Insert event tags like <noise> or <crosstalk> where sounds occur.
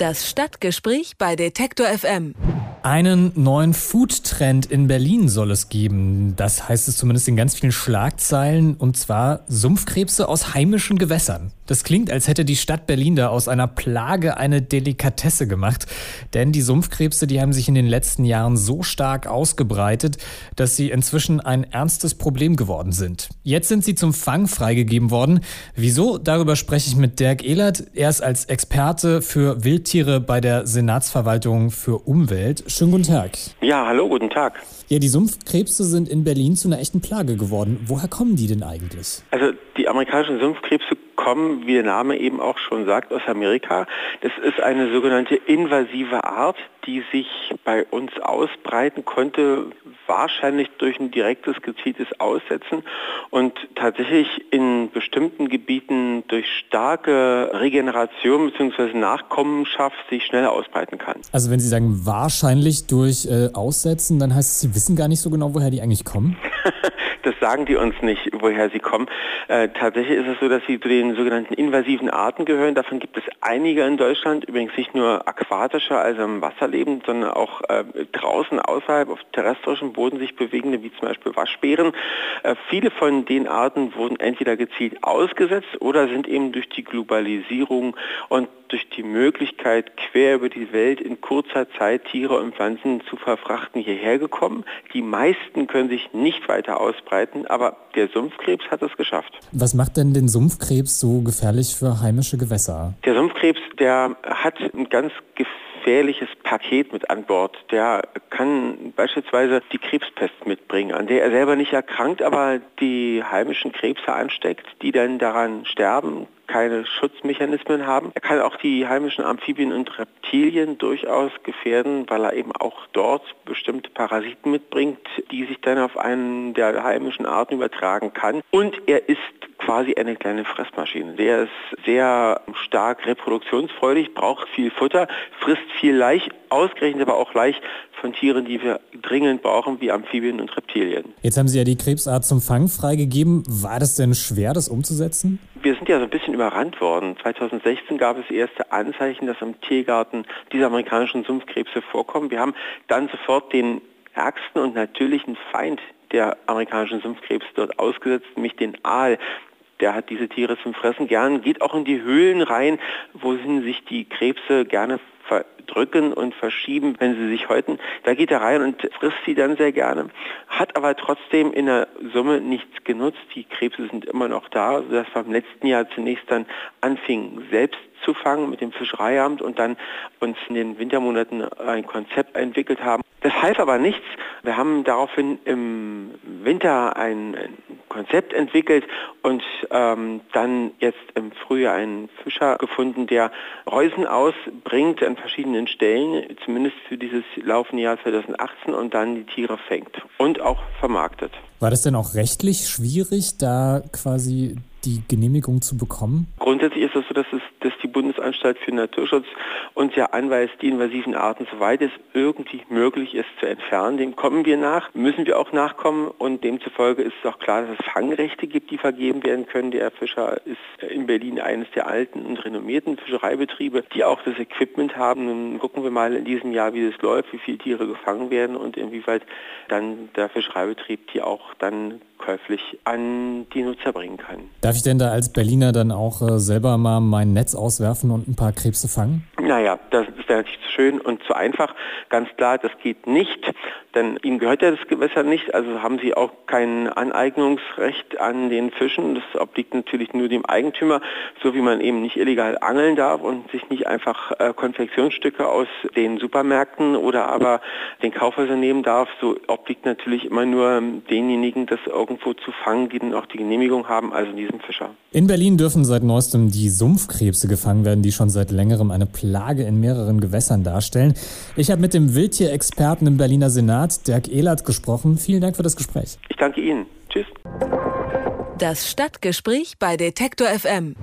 Das Stadtgespräch bei Detektor FM. Einen neuen Food-Trend in Berlin soll es geben. Das heißt es zumindest in ganz vielen Schlagzeilen. Und zwar Sumpfkrebse aus heimischen Gewässern. Das klingt, als hätte die Stadt Berlin da aus einer Plage eine Delikatesse gemacht. Denn die Sumpfkrebse, die haben sich in den letzten Jahren so stark ausgebreitet, dass sie inzwischen ein ernstes Problem geworden sind. Jetzt sind sie zum Fang freigegeben worden. Wieso? Darüber spreche ich mit Dirk Ehlert. Er ist als Experte für Wildtiere bei der Senatsverwaltung für Umwelt. Schönen guten Tag. Ja, hallo, guten Tag. Ja, die Sumpfkrebse sind in Berlin zu einer echten Plage geworden. Woher kommen die denn eigentlich? Also die amerikanischen Sumpfkrebse kommen, wie der Name eben auch schon sagt, aus Amerika. Das ist eine sogenannte invasive Art, die sich bei uns ausbreiten konnte, wahrscheinlich durch ein direktes, gezieltes Aussetzen und tatsächlich in bestimmten Gebieten durch starke Regeneration bzw. Nachkommenschaft sich schnell ausbreiten kann. Also wenn Sie sagen wahrscheinlich durch äh, Aussetzen, dann heißt es, Sie wissen gar nicht so genau, woher die eigentlich kommen? <laughs> das sagen die uns nicht, woher sie kommen. Äh, tatsächlich ist es so, dass sie zu den sogenannten invasiven Arten gehören. Davon gibt es einige in Deutschland, übrigens nicht nur aquatische, also im Wasser lebend, sondern auch äh, draußen außerhalb auf terrestrischem Boden sich bewegende, wie zum Beispiel Waschbären. Äh, viele von den Arten wurden entweder gezielt ausgesetzt oder sind eben durch die Globalisierung und durch die Möglichkeit, quer über die Welt in kurzer Zeit Tiere und Pflanzen zu verfrachten, hierher gekommen. Die meisten können sich nicht weiter ausbreiten, aber der Sumpfkrebs hat es geschafft. Was macht denn den Sumpfkrebs so gefährlich für heimische Gewässer? Der Sumpfkrebs, der hat ein ganz gefährliches Paket mit an Bord. Der kann beispielsweise die Krebspest mitbringen, an der er selber nicht erkrankt, aber die heimischen Krebse ansteckt, die dann daran sterben, keine Schutzmechanismen haben. Er kann auch die heimischen Amphibien und Reptilien durchaus gefährden, weil er eben auch dort bestimmte Parasiten mitbringt, die sich dann auf einen der heimischen Arten übertragen kann. Und er ist quasi eine kleine Fressmaschine. Der ist sehr stark reproduktionsfreudig, braucht viel Futter, frisst viel Laich, ausgerechnet aber auch Laich von Tieren, die wir dringend brauchen, wie Amphibien und Reptilien. Jetzt haben Sie ja die Krebsart zum Fang freigegeben. War das denn schwer, das umzusetzen? Wir sind ja so ein bisschen überrannt worden. 2016 gab es erste Anzeichen, dass im Tiergarten diese amerikanischen Sumpfkrebse vorkommen. Wir haben dann sofort den ärgsten und natürlichen Feind der amerikanischen Sumpfkrebs dort ausgesetzt, nämlich den Aal der hat diese Tiere zum Fressen gern, geht auch in die Höhlen rein, wohin sich die Krebse gerne verdrücken und verschieben, wenn sie sich häuten. Da geht er rein und frisst sie dann sehr gerne, hat aber trotzdem in der Summe nichts genutzt. Die Krebse sind immer noch da, sodass wir im letzten Jahr zunächst dann anfingen, selbst zu fangen mit dem Fischereiamt und dann uns in den Wintermonaten ein Konzept entwickelt haben. Das half aber nichts. Wir haben daraufhin im Winter ein Konzept entwickelt und ähm, dann jetzt im Frühjahr einen Fischer gefunden, der Reusen ausbringt an verschiedenen Stellen, zumindest für dieses laufende Jahr 2018 und dann die Tiere fängt und auch vermarktet. War das denn auch rechtlich schwierig, da quasi die Genehmigung zu bekommen? Grundsätzlich ist es so, dass, es, dass die Bundesanstalt für Naturschutz uns ja anweist, die invasiven Arten, soweit es irgendwie möglich ist, zu entfernen. Dem kommen wir nach, müssen wir auch nachkommen und demzufolge ist es auch klar, dass es Fangrechte gibt, die vergeben werden können. Der Fischer ist in Berlin eines der alten und renommierten Fischereibetriebe, die auch das Equipment haben. Nun gucken wir mal in diesem Jahr, wie das läuft, wie viele Tiere gefangen werden und inwieweit dann der Fischereibetrieb die auch dann käuflich an die Nutzer bringen kann. Darf ich denn da als Berliner dann auch äh, selber mal mein Netz auswerfen und ein paar Krebse fangen? Naja, das ja natürlich zu schön und zu einfach. Ganz klar, das geht nicht, denn ihnen gehört ja das Gewässer nicht, also haben sie auch kein Aneignungsrecht an den Fischen. Das obliegt natürlich nur dem Eigentümer, so wie man eben nicht illegal angeln darf und sich nicht einfach äh, Konfektionsstücke aus den Supermärkten oder aber den Kaufhäusern nehmen darf, so obliegt natürlich immer nur denjenigen, das irgendwo zu fangen, die dann auch die Genehmigung haben, also diesem Fischer. In Berlin dürfen seit neuestem die Sumpfkrebse gefangen werden, die schon seit längerem eine Plage in mehreren Gewässern darstellen. Ich habe mit dem Wildtierexperten im Berliner Senat, Dirk Ehlert, gesprochen. Vielen Dank für das Gespräch. Ich danke Ihnen. Tschüss. Das Stadtgespräch bei Detektor FM.